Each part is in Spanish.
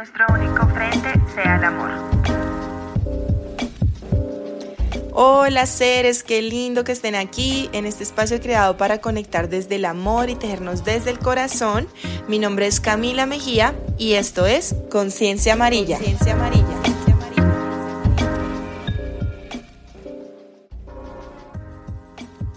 nuestro único frente sea el amor. Hola seres, qué lindo que estén aquí en este espacio creado para conectar desde el amor y tejernos desde el corazón. Mi nombre es Camila Mejía y esto es Conciencia Amarilla. Conciencia Amarilla.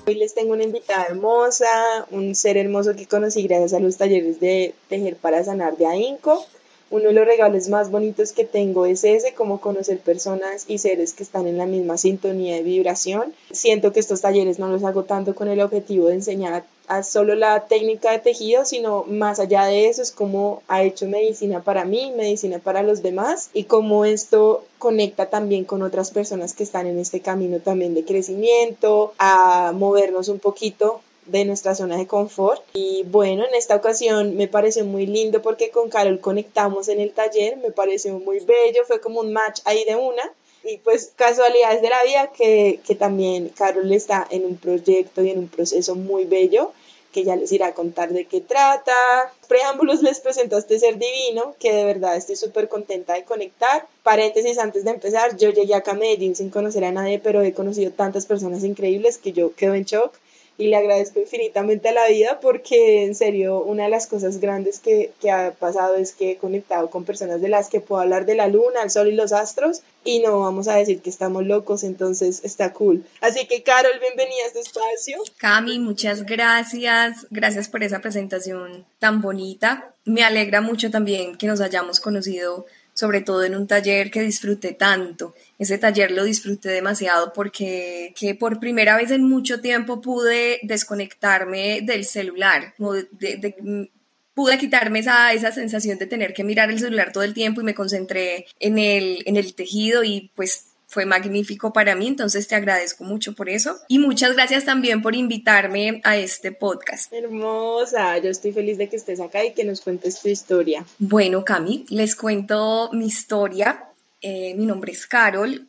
Hoy les tengo una invitada hermosa, un ser hermoso que conocí gracias a los talleres de Tejer para Sanar de AINCO uno de los regalos más bonitos que tengo es ese, como conocer personas y seres que están en la misma sintonía de vibración. Siento que estos talleres no los hago tanto con el objetivo de enseñar a solo la técnica de tejido, sino más allá de eso es como ha hecho medicina para mí, medicina para los demás y cómo esto conecta también con otras personas que están en este camino también de crecimiento, a movernos un poquito de nuestra zona de confort. Y bueno, en esta ocasión me pareció muy lindo porque con Carol conectamos en el taller, me pareció muy bello, fue como un match ahí de una. Y pues casualidades de la vida que, que también Carol está en un proyecto y en un proceso muy bello que ya les irá a contar de qué trata. Preámbulos les presento a este ser divino, que de verdad estoy súper contenta de conectar. Paréntesis antes de empezar, yo llegué acá a Medellín sin conocer a nadie, pero he conocido tantas personas increíbles que yo quedo en shock y le agradezco infinitamente a la vida porque en serio una de las cosas grandes que, que, ha pasado es que he conectado con personas de las que puedo hablar de la luna, el sol y los astros y no vamos a decir que estamos locos, entonces está cool. Así que Carol, bienvenida a este espacio. Cami, muchas gracias, gracias por esa presentación tan bonita. Me alegra mucho también que nos hayamos conocido sobre todo en un taller que disfruté tanto. Ese taller lo disfruté demasiado porque que por primera vez en mucho tiempo pude desconectarme del celular, pude quitarme esa, esa sensación de tener que mirar el celular todo el tiempo y me concentré en el, en el tejido y pues fue magnífico para mí, entonces te agradezco mucho por eso y muchas gracias también por invitarme a este podcast. Hermosa, yo estoy feliz de que estés acá y que nos cuentes tu historia. Bueno, Cami, les cuento mi historia. Eh, mi nombre es Carol.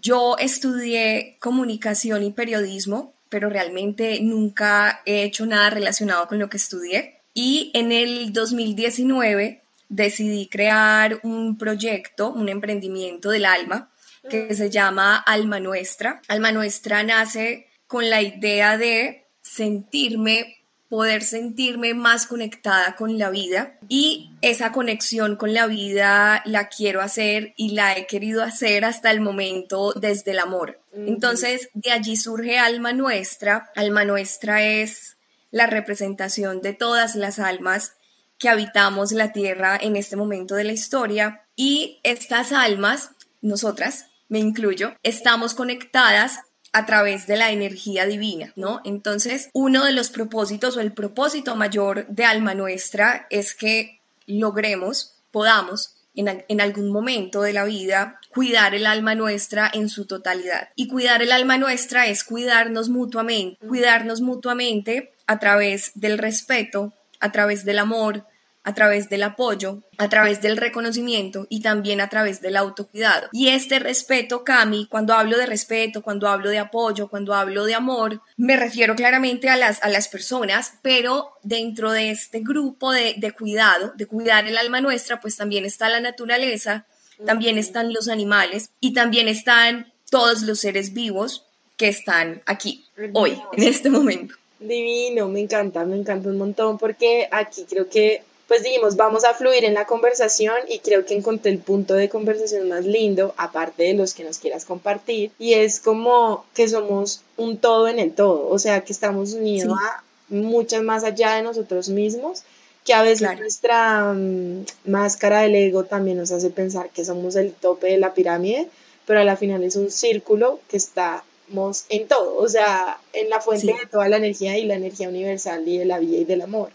Yo estudié comunicación y periodismo, pero realmente nunca he hecho nada relacionado con lo que estudié. Y en el 2019 decidí crear un proyecto, un emprendimiento del alma, que se llama Alma Nuestra. Alma Nuestra nace con la idea de sentirme poder sentirme más conectada con la vida y esa conexión con la vida la quiero hacer y la he querido hacer hasta el momento desde el amor. Entonces, de allí surge Alma Nuestra. Alma Nuestra es la representación de todas las almas que habitamos la tierra en este momento de la historia y estas almas, nosotras, me incluyo, estamos conectadas a través de la energía divina, ¿no? Entonces, uno de los propósitos o el propósito mayor de Alma Nuestra es que logremos, podamos en, en, algún momento de la vida cuidar el alma nuestra en su totalidad. Y cuidar el alma nuestra es cuidarnos mutuamente, cuidarnos mutuamente a través del respeto, a través del amor, a través del apoyo, a través del reconocimiento y también a través del autocuidado. Y este respeto, Cami, cuando hablo de respeto, cuando hablo de apoyo, cuando hablo de amor, me refiero claramente a las, a las personas, pero dentro de este grupo de, de cuidado, de cuidar el alma nuestra, pues también está la naturaleza, también están los animales y también están todos los seres vivos que están aquí, hoy, en este momento. Divino, me encanta, me encanta un montón porque aquí creo que pues dijimos, vamos a fluir en la conversación y creo que encontré el punto de conversación más lindo, aparte de los que nos quieras compartir, y es como que somos un todo en el todo, o sea, que estamos unidos a muchas más allá de nosotros mismos, que a veces nuestra mm, máscara del ego también nos hace pensar que somos el tope de la pirámide, pero a la final es un círculo que estamos en todo, o sea, en la fuente de toda la energía y la energía universal y de la vida y del amor.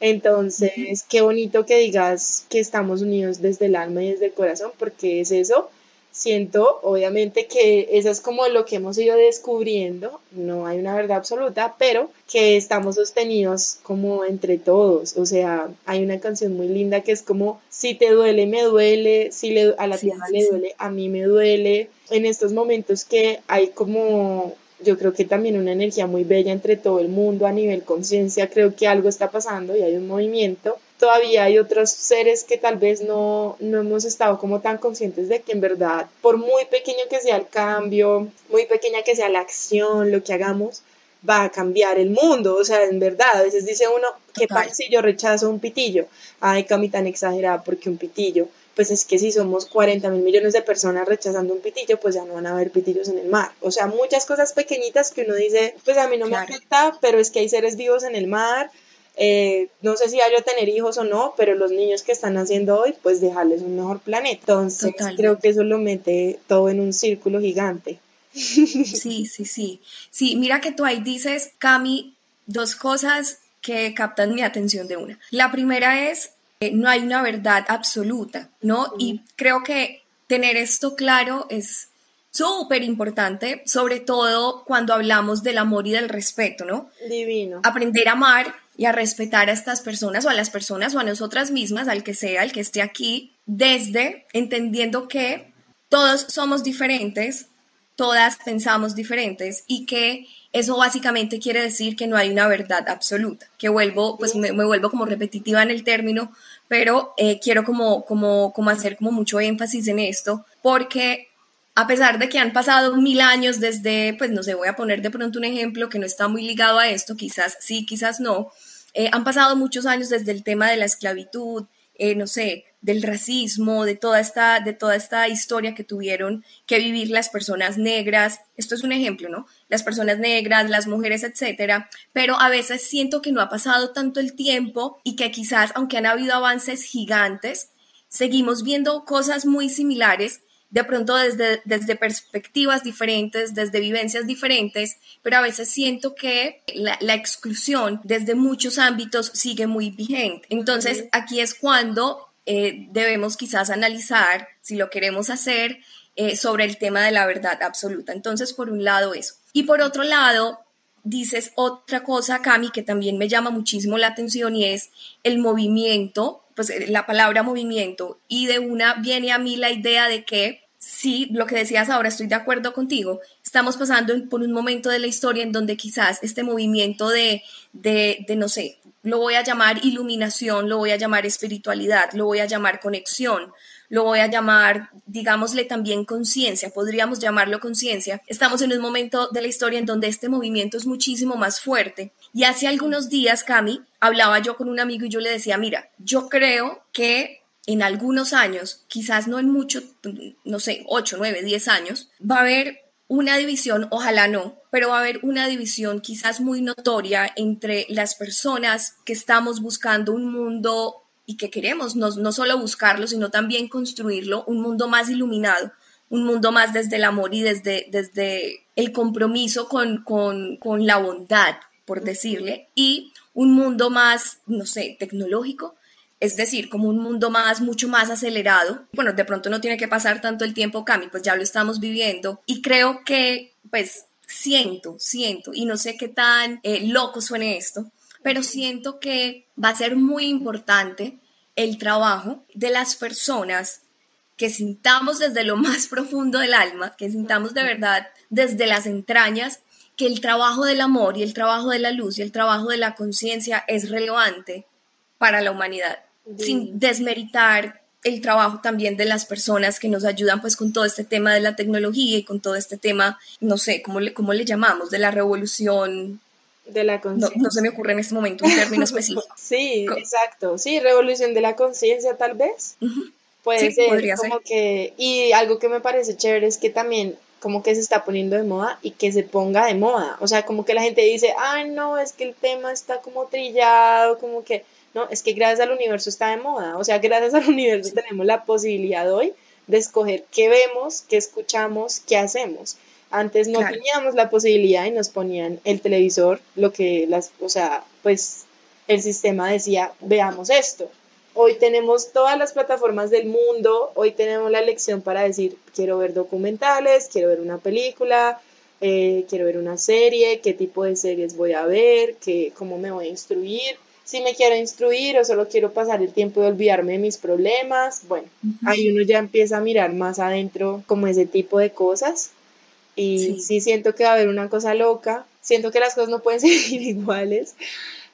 Entonces, qué bonito que digas que estamos unidos desde el alma y desde el corazón, porque es eso. Siento, obviamente, que eso es como lo que hemos ido descubriendo, no hay una verdad absoluta, pero que estamos sostenidos como entre todos. O sea, hay una canción muy linda que es como, si te duele, me duele, si le, a la tierra le duele, a mí me duele. En estos momentos que hay como yo creo que también una energía muy bella entre todo el mundo a nivel conciencia, creo que algo está pasando y hay un movimiento todavía hay otros seres que tal vez no, no hemos estado como tan conscientes de que en verdad, por muy pequeño que sea el cambio, muy pequeña que sea la acción, lo que hagamos, va a cambiar el mundo. O sea, en verdad, a veces dice uno, ¿qué pasa si yo rechazo un pitillo? Ay, Cami, tan exagerada, porque un pitillo. Pues es que si somos 40 mil millones de personas rechazando un pitillo, pues ya no van a haber pitillos en el mar. O sea, muchas cosas pequeñitas que uno dice, pues a mí no me afecta, pero es que hay seres vivos en el mar, eh, no sé si vaya a tener hijos o no, pero los niños que están naciendo hoy, pues dejarles un mejor planeta. Entonces creo que eso lo mete todo en un círculo gigante. Sí, sí, sí. Sí, mira que tú ahí dices, Cami, dos cosas que captan mi atención de una. La primera es, no hay una verdad absoluta, ¿no? Y creo que tener esto claro es súper importante, sobre todo cuando hablamos del amor y del respeto, ¿no? Divino. Aprender a amar y a respetar a estas personas o a las personas o a nosotras mismas, al que sea, al que esté aquí, desde entendiendo que todos somos diferentes, todas pensamos diferentes y que eso básicamente quiere decir que no hay una verdad absoluta, que vuelvo, pues me, vuelvo como repetitiva en el término, pero eh, quiero como, como, como hacer como mucho énfasis en esto, porque a pesar de que han pasado mil años desde, pues no sé, voy a poner de pronto un ejemplo que no está muy ligado a esto, quizás sí, quizás no, eh, han pasado muchos años desde el tema de la esclavitud, eh, no sé, del racismo, de toda, esta, de toda esta historia que tuvieron que vivir las personas negras. Esto es un ejemplo, ¿no? Las personas negras, las mujeres, etcétera. Pero a veces siento que no ha pasado tanto el tiempo y que quizás, aunque han habido avances gigantes, seguimos viendo cosas muy similares de pronto desde, desde perspectivas diferentes, desde vivencias diferentes, pero a veces siento que la, exclusión desde muchos ámbitos sigue muy vigente. Entonces, aquí es cuando eh, debemos quizás analizar, si lo queremos hacer, eh, sobre el tema de la verdad absoluta. Entonces, por un lado eso. Y por otro lado, dices otra cosa, Cami, que también me llama muchísimo la atención y es el movimiento pues eh, la palabra movimiento. Y de una viene a mí la idea de que sí, lo que decías ahora, estoy de acuerdo contigo, estamos pasando por un momento de la historia en donde quizás este movimiento de, de, de, no sé, lo voy a llamar iluminación, lo voy a llamar espiritualidad, lo voy a llamar conexión, lo voy a llamar, digámosle también conciencia, podríamos llamarlo conciencia. Estamos en un momento de la historia en donde este movimiento es muchísimo más fuerte. Y hace algunos días, Cami, hablaba yo con un amigo y yo le decía, mira, yo creo que en algunos años, quizás no en mucho, no sé, 8, 9, 10 años, va a haber una división, ojalá no, pero va a haber una división quizás muy notoria entre las personas que estamos buscando un mundo y que queremos no, no solo buscarlo, sino también construirlo, un mundo más iluminado, un mundo más desde el amor y desde, desde el compromiso con, con, con la bondad, por decirle, y un mundo más, no sé, tecnológico, es decir, como un mundo más, mucho más acelerado. Bueno, de pronto no tiene que pasar tanto el tiempo, Cami, pues ya lo estamos viviendo. Y creo que, pues, siento, siento, y no sé qué tan eh, loco suene esto, pero siento que va a ser muy importante el trabajo de las personas que sintamos desde lo más profundo del alma, que sintamos de verdad desde las entrañas que el trabajo del amor y el trabajo de la luz y el trabajo de la conciencia es relevante para la humanidad, sin desmeritar el trabajo también de las personas que nos ayudan pues con todo este tema de la tecnología y con todo este tema, no sé, ¿cómo le, cómo le llamamos? De la revolución de la conciencia. No, se me ocurre en este momento un término específico. sí, exacto. Sí, revolución de la conciencia tal vez. Puede ser como que... Y algo que me parece chévere es que también como que se está poniendo de moda y que se ponga de moda. O sea, como que la gente dice, ay, no, es que el tema está como trillado, como que... No, es que gracias al universo está de moda. O sea, gracias al universo tenemos la posibilidad hoy de escoger qué vemos, qué escuchamos, qué hacemos. Antes no teníamos la posibilidad y nos ponían el televisor, lo que las, o sea, pues el sistema decía, veamos esto. Hoy tenemos todas las plataformas del mundo, hoy tenemos la elección para decir, quiero ver documentales, quiero ver una película, eh, quiero ver una serie, qué tipo de series voy a ver, qué, cómo me voy a instruir, si me quiero instruir o solo quiero pasar el tiempo de olvidarme de mis problemas. Bueno, ahí uno ya empieza a mirar más adentro como ese tipo de cosas y sí. siento que va a haber una cosa loca, siento que las cosas no pueden seguir iguales,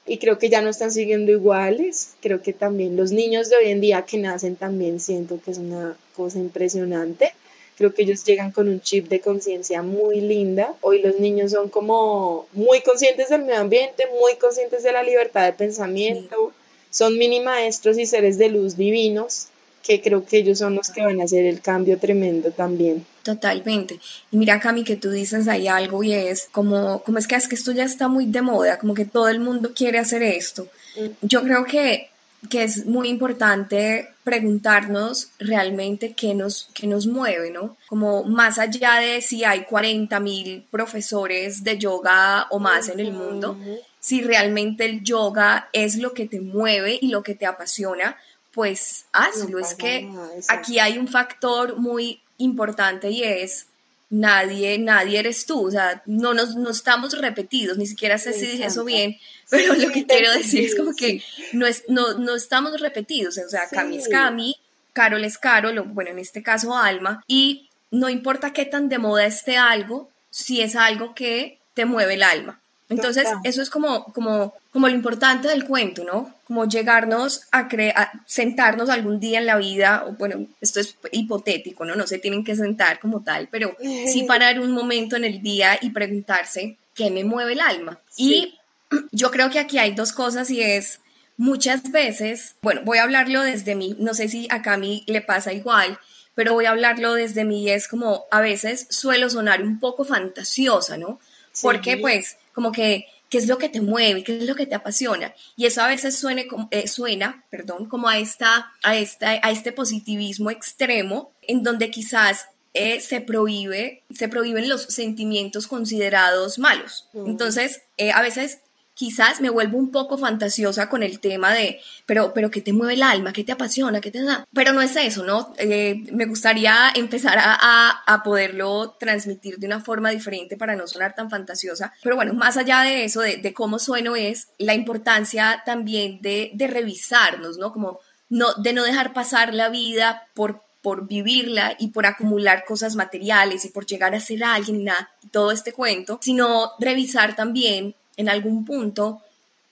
y creo que ya no están siguiendo iguales. Creo que también los niños de hoy en día que nacen también siento que es una cosa impresionante. Creo que ellos llegan con un chip de conciencia muy linda. Hoy los niños son como muy conscientes del medio ambiente, muy conscientes de la libertad de pensamiento. Son mini maestros y seres de luz divinos que creo que ellos son los que van a hacer el cambio tremendo también. Totalmente. Y mira, Cami, que tú dices ahí algo y es como, como es que es que esto ya está muy de moda, como que todo el mundo quiere hacer esto. Mm. Yo creo que, que es muy importante preguntarnos realmente qué nos, qué nos mueve, ¿no? Como más allá de si hay 40 mil profesores de yoga o más en el mundo, si realmente el yoga es lo que te mueve y lo que te apasiona, pues hazlo. es que aquí hay un factor muy importante y es nadie, nadie eres tú, o sea, no nos no estamos repetidos, ni siquiera sé si dije eso bien, pero lo que quiero decir es como que no, es, no, no estamos repetidos, o sea, Cami es Cami, Carol es Carol, bueno, en este caso Alma, y no importa qué tan de moda esté algo, si es algo que te mueve el alma. Entonces, eso es como, como, como lo importante del cuento, ¿no? Como llegarnos a, a sentarnos algún día en la vida, o bueno, esto es hipotético, ¿no? No se tienen que sentar como tal, pero sí parar un momento en el día y preguntarse, ¿qué me mueve el alma? Y yo creo que aquí hay dos cosas y es, muchas veces, bueno, voy a hablarlo desde mí, no sé si acá a mí le pasa igual, pero voy a hablarlo desde mí y es como, a veces suelo sonar un poco fantasiosa, ¿no? Porque pues como que qué es lo que te mueve, qué es lo que te apasiona. Y eso a veces suene, eh, suena perdón, como a, esta, a, esta, a este positivismo extremo en donde quizás eh, se prohíbe, se prohíben los sentimientos considerados malos. Entonces, eh, a veces quizás me vuelvo un poco fantasiosa con el tema de, pero, pero ¿qué te mueve el alma? ¿Qué te apasiona? ¿Qué te da? Pero no es eso, ¿no? Eh, me gustaría empezar a, a, poderlo transmitir de una forma diferente para no sonar tan fantasiosa. Pero bueno, más allá de eso, de, de cómo sueno, es la importancia también de, de revisarnos, ¿no? Como no, de no dejar pasar la vida por por vivirla y por acumular cosas materiales y por llegar a ser alguien y nada, todo este cuento, sino revisar también en algún punto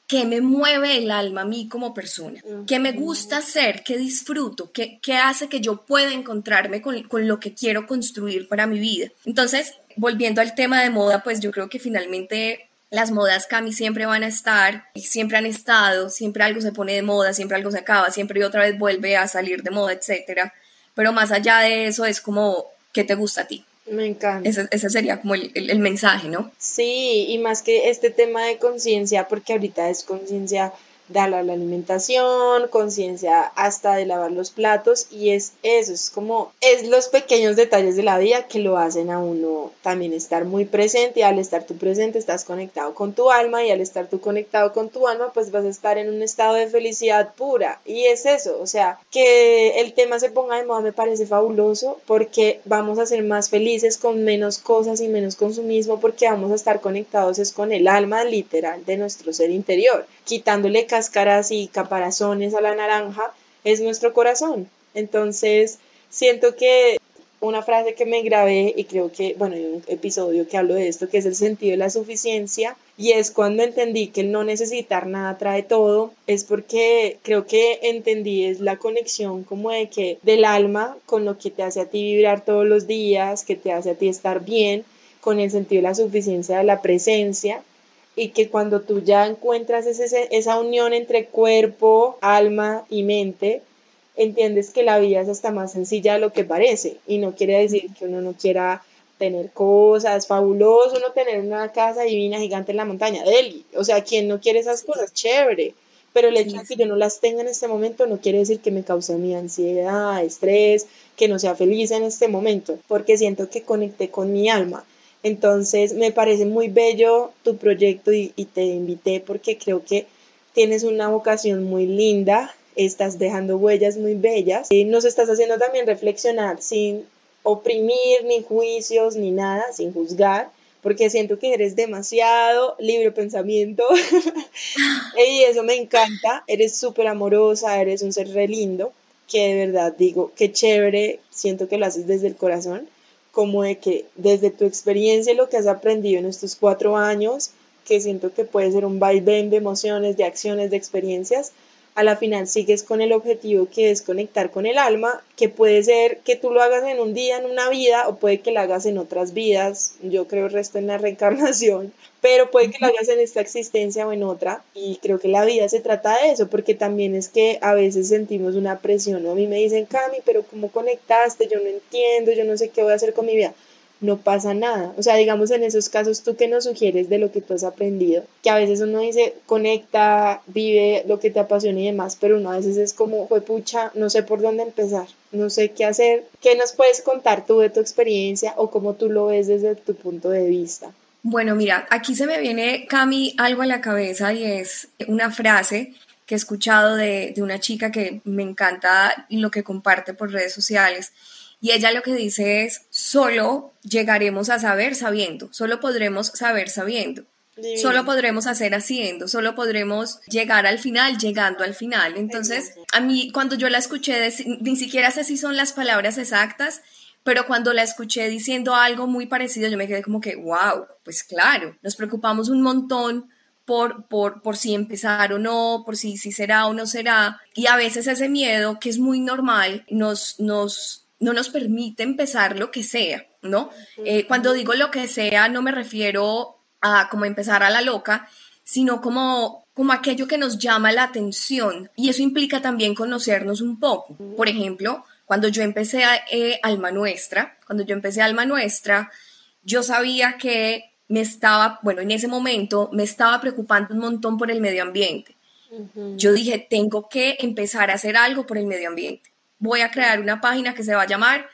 qué me mueve el alma a mí como persona, qué me gusta hacer, qué disfruto, qué, qué hace que yo pueda encontrarme con, con, lo que quiero construir para mi vida. Entonces, volviendo al tema de moda, pues yo creo que finalmente las modas Cami siempre van a estar y siempre han estado, siempre algo se pone de moda, siempre algo se acaba, siempre y otra vez vuelve a salir de moda, etcétera. Pero más allá de eso es como, ¿qué te gusta a ti? Me encanta. Ese, sería como el, el, mensaje, ¿no? Sí, y más que este tema de conciencia, porque ahorita es conciencia de la alimentación, conciencia hasta de lavar los platos y es eso, es como, es los pequeños detalles de la vida que lo hacen a uno también estar muy presente y al estar tú presente estás conectado con tu alma y al estar tú conectado con tu alma pues vas a estar en un estado de felicidad pura y es eso, o sea, que el tema se ponga de moda me parece fabuloso porque vamos a ser más felices con menos cosas y menos consumismo porque vamos a estar conectados es con el alma literal de nuestro ser interior, quitándole cáscaras y caparazones a la naranja es nuestro corazón. Entonces, siento que una frase que me grabé y creo que, bueno, hay un episodio que hablo de esto, que es el sentido de la suficiencia, y es cuando entendí que no necesitar nada trae todo, es porque creo que entendí es la conexión como de que del alma con lo que te hace a ti vibrar todos los días, que te hace a ti estar bien, con el sentido de la suficiencia de la presencia, y que cuando tú ya encuentras ese, esa unión entre cuerpo, alma y mente, entiendes que la vida es hasta más sencilla de lo que parece. Y no quiere decir que uno no quiera tener cosas, fabuloso uno tener una casa divina gigante en la montaña, Delhi, o sea, quien no quiere esas cosas, chévere, pero el hecho de que yo no las tenga en este momento no quiere decir que me cause mi ansiedad, estrés, que no sea feliz en este momento, porque siento que conecté con mi alma entonces me parece muy bello tu proyecto y, te invité porque creo que tienes una vocación muy linda, estás dejando huellas muy bellas. Y nos estás haciendo también reflexionar sin oprimir ni juicios ni nada, sin juzgar, porque siento que eres demasiado libre pensamiento. Y eso me encanta, eres súper amorosa, eres un ser re lindo, que de verdad digo, qué chévere, siento que lo haces desde el corazón como de que desde tu experiencia y lo que has aprendido en estos cuatro años, que siento que puede ser un vaivén de emociones, de acciones, de experiencias, a la final sigues con el objetivo que es conectar con el alma, que puede ser que tú lo hagas en un día, en una vida, o puede que lo hagas en otras vidas, yo creo el resto en la reencarnación, pero puede que lo hagas en esta existencia o en otra, y creo que la vida se trata de eso, porque también es que a veces sentimos una presión, a mí me dicen, Cami, pero ¿cómo conectaste? Yo no entiendo, yo no sé qué voy a hacer con mi vida no pasa nada. O sea, digamos en esos casos, ¿tú qué nos sugieres de lo que tú has aprendido? Que a veces uno dice, conecta, vive lo que te apasiona y demás, pero uno a veces es como, fue pucha, no sé por dónde empezar, no sé qué hacer. ¿Qué nos puedes contar tú de tu experiencia o cómo tú lo ves desde tu punto de vista? Bueno, mira, aquí se me viene, Cami, algo a la cabeza y es una frase que he escuchado de, de una chica que me encanta lo que comparte por redes sociales y ella lo que dice es, solo llegaremos a saber sabiendo, solo podremos saber sabiendo. Solo podremos hacer haciendo, solo podremos llegar al final, llegando al final. Entonces, a mí cuando yo la escuché, ni siquiera sé si son las palabras exactas, pero cuando la escuché diciendo algo muy parecido, yo me quedé como que, wow, pues claro, nos preocupamos un montón por, por, por si empezar o no, por si, si será o no será. Y a veces ese miedo, que es muy normal, nos, nos, no nos permite empezar lo que sea, ¿no? Eh, cuando digo lo que sea, no me refiero a como empezar a la loca, sino como, como aquello que nos llama la atención. Y eso implica también conocernos un poco. Por ejemplo, cuando yo empecé a, eh, Alma Nuestra, cuando yo empecé Alma Nuestra, yo sabía que me estaba, bueno, en ese momento me estaba preocupando un montón por el medio ambiente. Yo dije, tengo que empezar a hacer algo por el medio ambiente voy a crear una página que se va a llamar,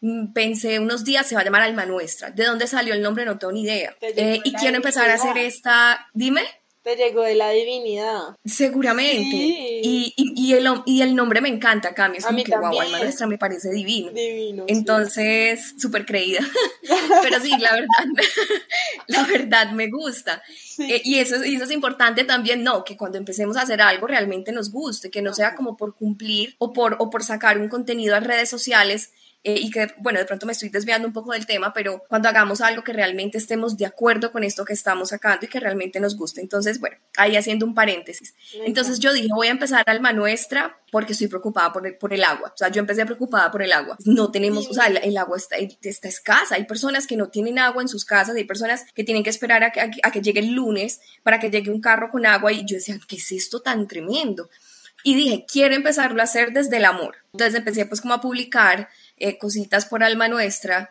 mm, pensé unos días, se va a llamar Alma Nuestra. ¿De dónde salió el nombre? No tengo ni idea. Eh, y quiero empezar a hacer esta, dime. Te llegó de la divinidad. Seguramente. Y, y, el, y el nombre me encanta, cambio. Es como que guau, Alma Nuestra me parece divino. Divino. Entonces, súper creída. Pero sí, la verdad, la verdad me gusta. Eh, y, eso, y eso es importante también, no, que cuando empecemos a hacer algo realmente nos guste, que no sea como por cumplir o por, o por sacar un contenido a redes sociales eh, y que, bueno, de pronto me estoy desviando un poco del tema, pero cuando hagamos algo que realmente estemos de acuerdo con esto que estamos sacando y que realmente nos guste. Entonces, bueno, ahí haciendo un paréntesis. Entonces yo dije, voy a empezar Alma Nuestra porque estoy preocupada por el, por el agua. O sea, yo empecé preocupada por el agua. No tenemos, o sea, el, agua está, está, escasa. Hay personas que no tienen agua en sus casas, hay personas que tienen que esperar a que, a que llegue el lunes para que llegue un carro con agua y yo decía, ¿qué es esto tan tremendo? Y dije, quiero empezarlo a hacer desde el amor. Entonces empecé pues como a publicar eh, cositas por alma nuestra.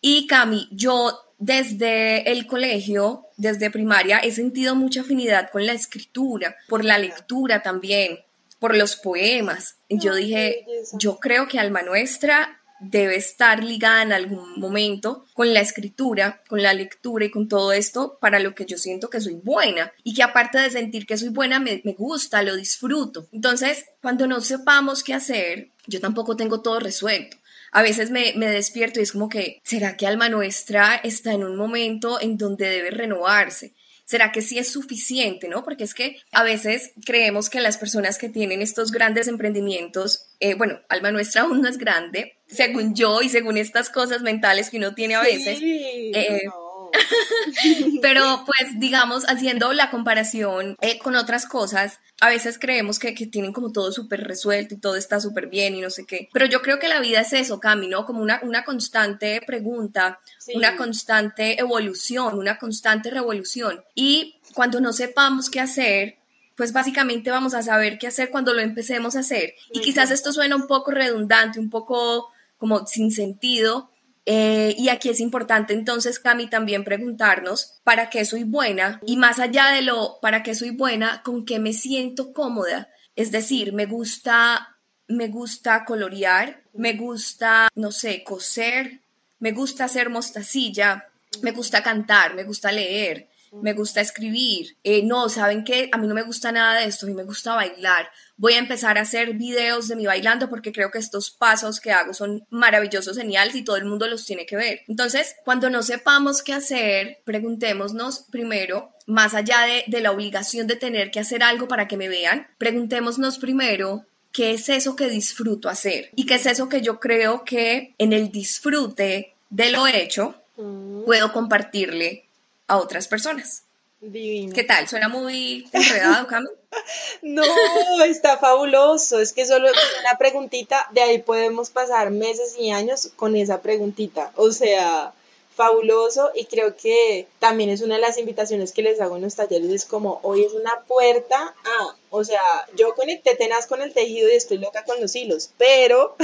Y Cami, yo desde el colegio, desde primaria, he sentido mucha afinidad con la escritura, por la lectura también, por los poemas. Yo dije, yo creo que alma nuestra debe estar ligada en algún momento con la escritura, con la lectura y con todo esto para lo que yo siento que soy buena y que aparte de sentir que soy buena me, me gusta, lo disfruto. Entonces, cuando no sepamos qué hacer, yo tampoco tengo todo resuelto. A veces me, me, despierto y es como que, ¿será que Alma Nuestra está en un momento en donde debe renovarse? ¿Será que sí es suficiente, no? Porque es que a veces creemos que las personas que tienen estos grandes emprendimientos, eh, bueno, Alma Nuestra aún no es grande, según yo y según estas cosas mentales que uno tiene a veces. Eh, Pero pues digamos, haciendo la comparación eh, con otras cosas, a veces creemos que, tienen como todo súper resuelto y todo está súper bien y no sé qué. Pero yo creo que la vida es eso, Cami, ¿no? Como una, una constante pregunta, una constante evolución, una constante revolución. Y cuando no sepamos qué hacer, pues básicamente vamos a saber qué hacer cuando lo empecemos a hacer. Y quizás esto suena un poco redundante, un poco como sin sentido, eh, y aquí es importante entonces, Cami, también preguntarnos para qué soy buena y más allá de lo para qué soy buena, con qué me siento cómoda. Es decir, me gusta, me gusta colorear, me gusta, no sé, coser, me gusta hacer mostacilla, me gusta cantar, me gusta leer, me gusta escribir. Eh, no, ¿saben qué? A mí no me gusta nada de esto, a mí me gusta bailar. Voy a empezar a hacer videos de mi bailando porque creo que estos pasos que hago son maravillosos, geniales y todo el mundo los tiene que ver. Entonces, cuando no sepamos qué hacer, preguntémonos primero, más allá de, de la obligación de tener que hacer algo para que me vean, preguntémonos primero qué es eso que disfruto hacer y qué es eso que yo creo que en el disfrute de lo hecho mm. puedo compartirle a otras personas. Divino. ¿Qué tal? ¿Suena muy enredado, Cami? No, está fabuloso. Es que solo una preguntita, de ahí podemos pasar meses y años con esa preguntita. O sea, fabuloso y creo que también es una de las invitaciones que les hago en los talleres, es como hoy es una puerta a, o sea, yo conecté tenaz con el tejido y estoy loca con los hilos, pero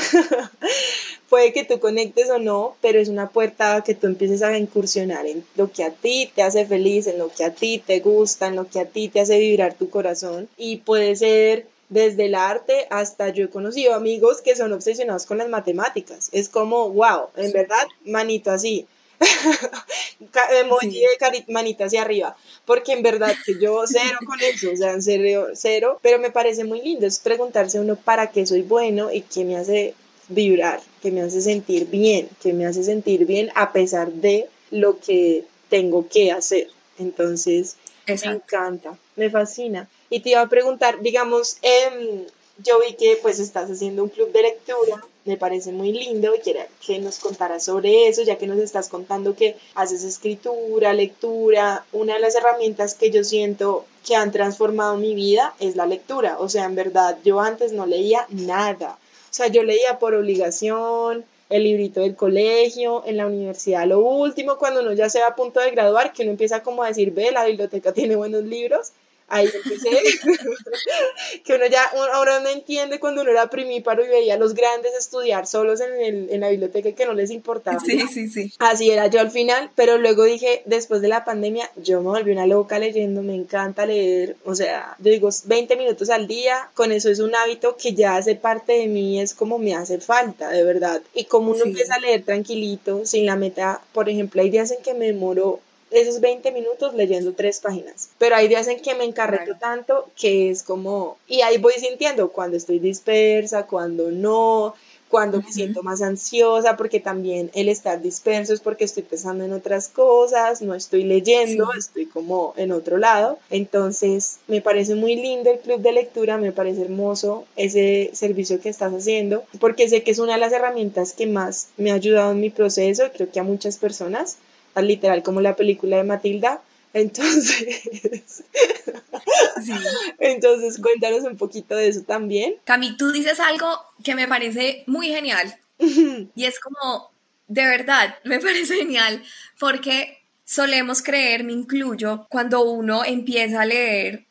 puede que tú conectes o no, pero es una puerta a que tú empieces a incursionar en lo que a ti te hace feliz, en lo que a ti te gusta, en lo que a ti te hace vibrar tu corazón y puede ser desde el arte hasta yo he conocido amigos que son obsesionados con las matemáticas. Es como, wow, en verdad, manito así. emoji de manita hacia arriba, porque en verdad que yo cero con eso, o sea, en serio, cero, pero me parece muy lindo, es preguntarse uno para qué soy bueno y qué me hace vibrar, qué me hace sentir bien, qué me hace sentir bien a pesar de lo que tengo que hacer. Entonces, me encanta, me fascina. Y te iba a preguntar, digamos, eh, yo vi que pues estás haciendo un club de lectura, me parece muy lindo y que nos contaras sobre eso, ya que nos estás contando que haces escritura, lectura, una de las herramientas que yo siento que han transformado mi vida es la lectura, o sea, en verdad yo antes no leía nada, o sea, yo leía por obligación, el librito del colegio, en la universidad, lo último, cuando uno ya se va a punto de graduar, que uno empieza como a decir, ve, la biblioteca tiene buenos libros, ahí empecé, que uno ya, ahora no entiende cuando uno era primíparo y veía a los grandes estudiar solos en, el, en la biblioteca y que no les importaba. Sí, sí, sí. Así era yo al final, pero luego dije, después de la pandemia, yo me volví una loca leyendo, me encanta leer, o sea, yo digo 20 minutos al día, con eso es un hábito que ya hace parte de mí, es como me hace falta, de verdad. Y como uno empieza a leer tranquilito, sin la meta, por ejemplo, hay días en que me demoro esos 20 minutos leyendo tres páginas. Pero hay días en que me encarreto tanto que es como, y ahí voy sintiendo cuando estoy dispersa, cuando no, cuando me siento más ansiosa, porque también el estar disperso es porque estoy pensando en otras cosas, no estoy leyendo, estoy como en otro lado. Entonces, me parece muy lindo el club de lectura, me parece hermoso ese servicio que estás haciendo, porque sé que es una de las herramientas que más me ha ayudado en mi proceso, creo que a muchas personas literal como la película de Matilda. Entonces, entonces cuéntanos un poquito de eso también. Cami, tú dices algo que me parece muy genial y es como, de verdad, me parece genial porque solemos creer, me incluyo, cuando uno empieza a leer,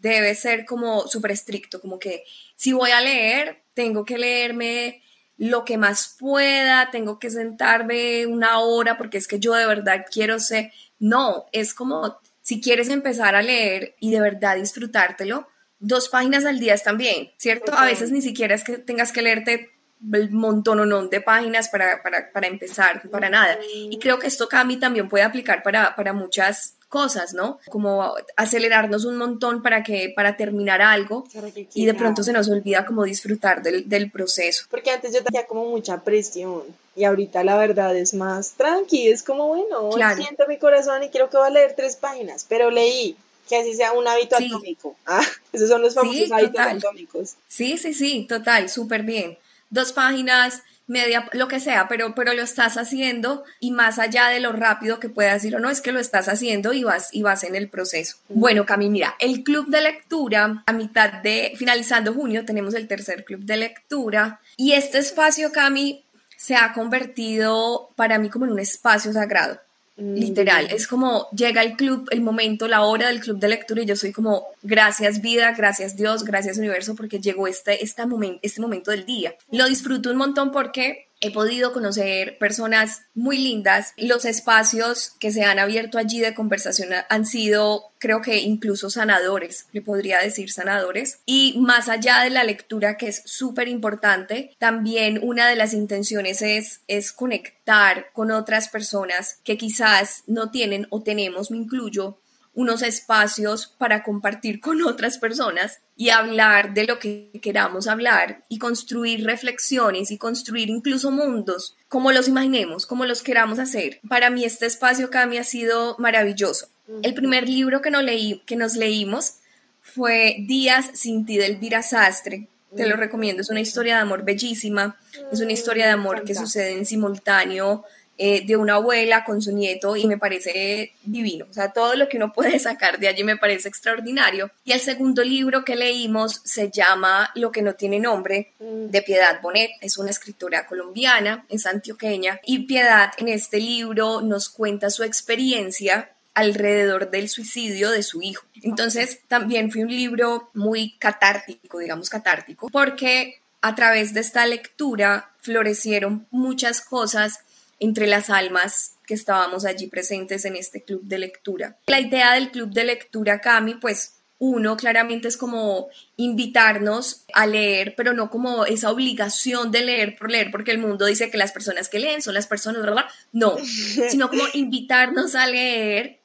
debe ser como súper estricto, como que si voy a leer, tengo que leerme lo que más pueda, tengo que sentarme una hora porque es que yo de verdad quiero ser. No, es como si quieres empezar a leer y de verdad disfrutártelo, dos páginas al día están bien, ¿cierto? A veces ni siquiera es que tengas que leerte el montón o no de páginas para, para, para, empezar, para nada. Y creo que esto, Cami, también puede aplicar para, para muchas cosas, ¿no? Como acelerarnos un montón para que para terminar algo y de pronto se nos olvida como disfrutar del, del proceso. Porque antes yo tenía como mucha presión y ahorita la verdad es más tranqui, es como bueno, siento mi corazón y quiero que va a leer tres páginas, pero leí que así sea un hábito atómico. Ah, esos son los famosos hábitos atómicos. Sí, sí, sí, total, súper bien. Dos páginas, media, lo que sea, pero, pero lo estás haciendo y más allá de lo rápido que puedas decir o no, es que lo estás haciendo y vas, y vas en el proceso. Bueno, Cami, mira, el club de lectura, a mitad de, finalizando junio, tenemos el tercer club de lectura y este espacio, Cami, se ha convertido para mí como en un espacio sagrado. Mm, Literal, es como llega el club, el momento, la hora del club de lectura y yo soy como gracias vida, gracias Dios, gracias universo porque llegó este, este, momento, este momento del día. Lo disfruto un montón porque He podido conocer personas muy lindas. Los espacios que se han abierto allí de conversación han sido, creo que incluso sanadores, le podría decir sanadores. Y más allá de la lectura, que es súper importante, también una de las intenciones es, es conectar con otras personas que quizás no tienen o tenemos, me incluyo, unos espacios para compartir con otras personas y hablar de lo que queramos hablar y construir reflexiones y construir incluso mundos como los imaginemos, como los queramos hacer. Para mí este espacio Cami ha sido maravilloso. El primer libro que nos, leí, que nos leímos fue Días sin ti de Elvira Sastre. Te lo recomiendo, es una historia de amor bellísima, es una historia de amor que sucede en simultáneo eh, de una abuela con su nieto y me parece divino. O sea, todo lo que uno puede sacar de allí me parece extraordinario. Y el segundo libro que leímos se llama Lo que no tiene nombre, mm. de Piedad Bonet. Es una escritora colombiana, es antioqueña. Y Piedad en este libro nos cuenta su experiencia alrededor del suicidio de su hijo. Entonces, también fue un libro muy catártico, digamos catártico, porque a través de esta lectura florecieron muchas cosas entre las almas que estábamos allí presentes en este club de lectura. La idea del club de lectura, Cami, pues uno claramente es como invitarnos a leer, pero no como esa obligación de leer por leer, porque el mundo dice que las personas que leen son las personas, ¿verdad? No, sino como invitarnos a leer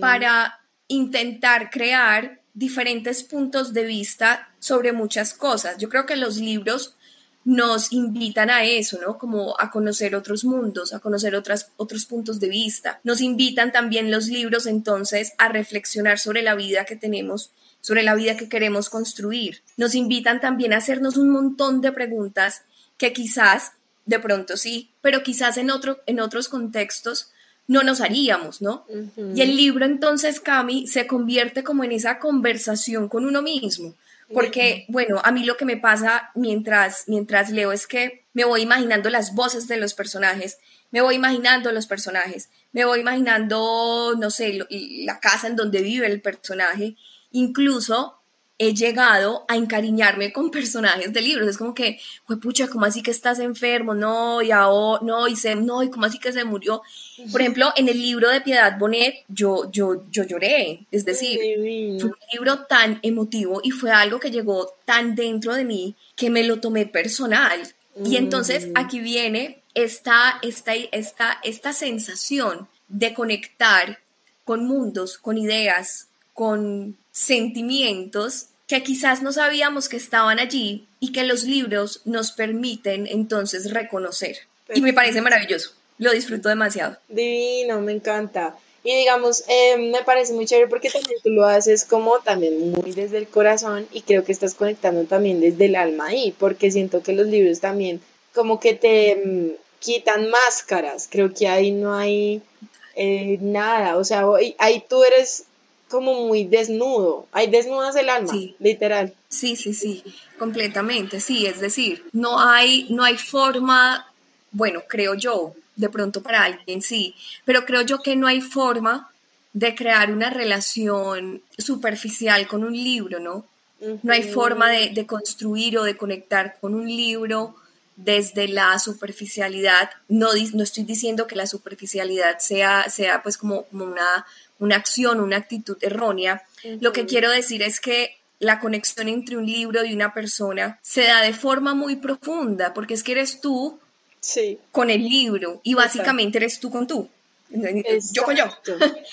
para intentar crear diferentes puntos de vista sobre muchas cosas. Yo creo que los libros nos invitan a eso, ¿no? Como a conocer otros mundos, a conocer otras, otros puntos de vista. Nos invitan también los libros entonces a reflexionar sobre la vida que tenemos, sobre la vida que queremos construir. Nos invitan también a hacernos un montón de preguntas que quizás, de pronto sí, pero quizás en, otro, en otros contextos no nos haríamos, ¿no? Y el libro entonces, Cami, se convierte como en esa conversación con uno mismo porque, bueno, a mí lo que me pasa mientras, mientras leo es que me voy imaginando las voces de los personajes, me voy imaginando los personajes, me voy imaginando, no sé, la casa en donde vive el personaje, incluso he llegado a encariñarme con personajes de libros. Es como que, pucha, ¿cómo así que estás enfermo? No, y ahora, no, y se, no, y cómo así que se murió. Por ejemplo, en el libro de Piedad Bonet, yo, yo, yo lloré. Es decir, fue un libro tan emotivo y fue algo que llegó tan dentro de mí que me lo tomé personal. Y entonces aquí viene esta, esta, esta, esta sensación de conectar con mundos, con ideas, con sentimientos que quizás no sabíamos que estaban allí y que los libros nos permiten entonces reconocer. Y me parece maravilloso, lo disfruto demasiado. Divino, me encanta. Y digamos, eh, me parece muy chévere porque también tú lo haces como también muy desde el corazón y creo que estás conectando también desde el alma ahí, porque siento que los libros también como que te mm, quitan máscaras, creo que ahí no hay eh, nada, o sea, ahí tú eres como muy desnudo. Hay desnudas el alma, literal. Sí, sí, sí, completamente, sí. Es decir, no hay, no hay forma, bueno, creo yo, de pronto para alguien sí, pero creo yo que no hay forma de crear una relación superficial con un libro, ¿no? No hay forma de, de, construir o de conectar con un libro desde la superficialidad. No, no estoy diciendo que la superficialidad sea, sea pues como, como una, una acción, una actitud errónea. Lo que quiero decir es que la conexión entre un libro y una persona se da de forma muy profunda, porque es que eres tú con el libro y básicamente eres tú con tú. Yo con yo.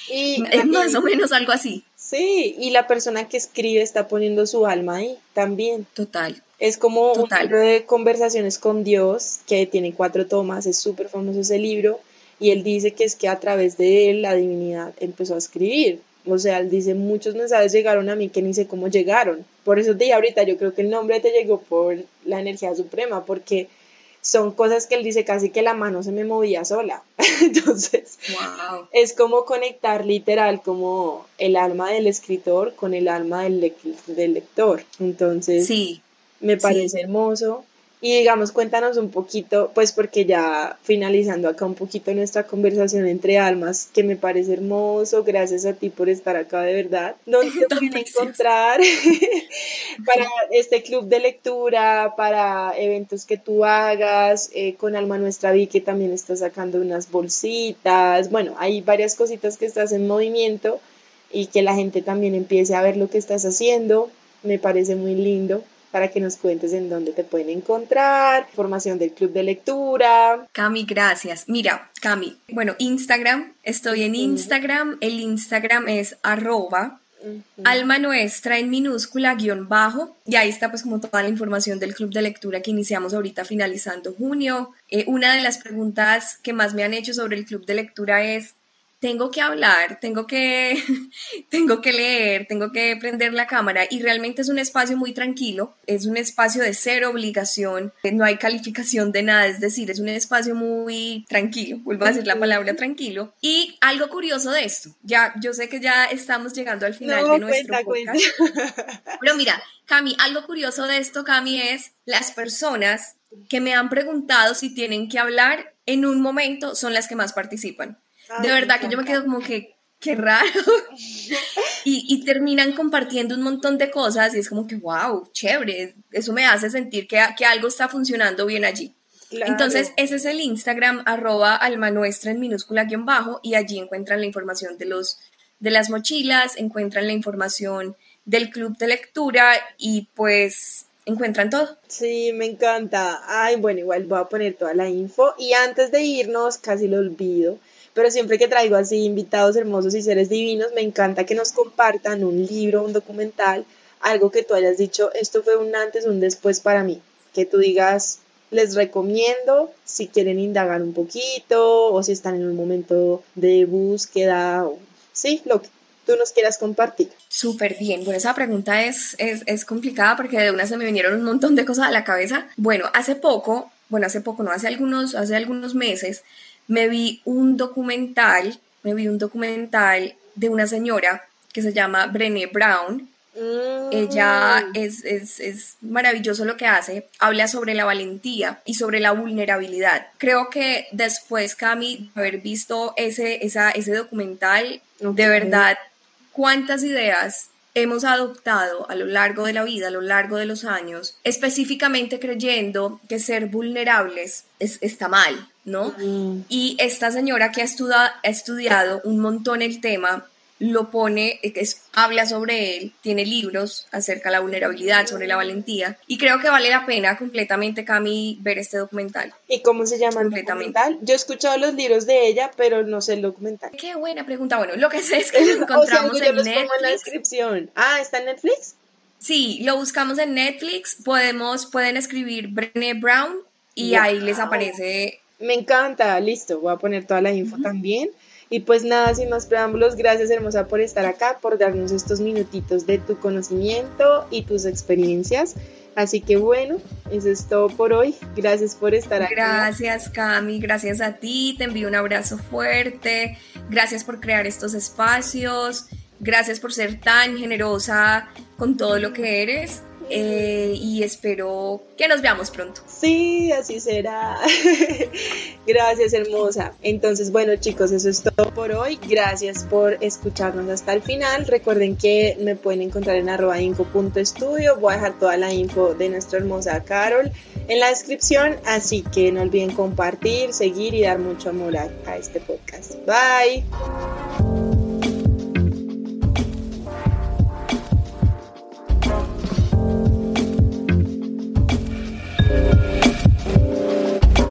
Y es más o menos algo así. Sí, y la persona que escribe está poniendo su alma ahí también. Total. Es como un libro de conversaciones con Dios que tiene cuatro tomas, es súper famoso ese libro y él dice que es que a través de él la divinidad empezó a escribir. O sea, él dice, muchos mensajes llegaron a mí que ni sé cómo llegaron. Por eso te dije ahorita, yo creo que el nombre te llegó por la energía suprema, porque son cosas que él dice casi que la mano se me movía sola. Entonces, es como conectar literal como el alma del escritor con el alma del, del lector. Entonces, sí, me parece hermoso. Y digamos, cuéntanos un poquito, pues porque ya finalizando acá un poquito nuestra conversación entre almas, que me parece hermoso, gracias a ti por estar acá de verdad, ¿dónde te pueden encontrar para este club de lectura, para eventos que tú hagas, eh, con Alma Nuestra Vi que también está sacando unas bolsitas, bueno, hay varias cositas que estás en movimiento y que la gente también empiece a ver lo que estás haciendo, me parece muy lindo para que nos cuentes en dónde te pueden encontrar, formación del club de lectura. Cami, gracias. Mira, Cami, bueno, Instagram, estoy en Instagram, el Instagram es arroba Alma Nuestra en minúscula guion bajo y ahí está pues como toda la información del club de lectura que iniciamos ahorita finalizando junio. Eh, una de las preguntas que más me han hecho sobre el club de lectura es tengo que hablar, tengo que, tengo que leer, tengo que prender la cámara y realmente es un espacio muy tranquilo, es un espacio de cero obligación, no hay calificación de nada, es decir, es un espacio muy tranquilo, vuelvo a decir la palabra tranquilo. Y algo curioso de esto, ya yo sé que ya estamos llegando al final de nuestro podcast, pero mira, Cami, algo curioso de esto, Cami, es las personas que me han preguntado si tienen que hablar en un momento son las que más participan de verdad que yo me quedo como que, qué raro. y, terminan compartiendo un montón de cosas y es como que, wow, chévere, eso me hace sentir que, que algo está funcionando bien allí. Entonces, ese es el Instagram, arroba alma nuestra en minúscula guion bajo, y allí encuentran la información de, los, de las mochilas, encuentran la información del club de lectura y pues encuentran todo. Sí, me encanta. Ay, bueno, igual voy a poner toda la info. Y antes de irnos, casi lo olvido, pero siempre que traigo así invitados hermosos y seres divinos, me encanta que nos compartan un libro, un documental, algo que tú hayas dicho, esto fue un antes, un después para mí, que tú digas, les recomiendo si quieren indagar un poquito o si están en un momento de búsqueda, sí, lo que tú nos quieras compartir. Súper bien. Bueno, esa pregunta es, es, es, complicada porque de una se me vinieron un montón de cosas a la cabeza. Bueno, hace poco, bueno, hace poco, no, hace algunos, hace algunos meses, me vi un documental, me vi un documental de una señora que se llama Brené Brown. Ella mm. es, es, es, maravilloso lo que hace, habla sobre la valentía y sobre la vulnerabilidad. Creo que después, Cami, de haber visto ese, esa, ese documental, de verdad, cuántas ideas hemos adoptado a lo largo de la vida, a lo largo de los años, específicamente creyendo que ser vulnerables está mal, ¿no? Mm. Y esta señora que ha, ha estudiado un montón el tema, lo pone, es, habla sobre él, tiene libros acerca de la vulnerabilidad, sobre la valentía, y creo que vale la pena completamente, Cami, ver este documental. ¿Y cómo se llama el documental? Yo he escuchado los libros de ella, pero no sé el documental. Qué buena pregunta. Bueno, lo que sé es que lo encontramos en Netflix. en la descripción. Ah, ¿está en Netflix? Sí, lo buscamos en Netflix, podemos, pueden escribir Brené Brown y ahí les aparece. Me encanta, listo, voy a poner toda la info también. Y pues nada, sin más preámbulos, gracias hermosa por estar acá, por darnos estos minutitos de tu conocimiento y tus experiencias. Así que bueno, eso es todo por hoy. Gracias por estar aquí. Gracias Cami, gracias a ti, te envío un abrazo fuerte. Gracias por crear estos espacios. Gracias por ser tan generosa con todo lo que eres. Eh, y espero que nos veamos pronto. Sí, así será. Gracias, hermosa. Entonces, bueno, chicos, eso es todo por hoy. Gracias por escucharnos hasta el final. Recuerden que me pueden encontrar en arroba info.estudio. Voy a dejar toda la info de nuestra hermosa Carol en la descripción. Así que no olviden compartir, seguir y dar mucho amor a este podcast. Bye.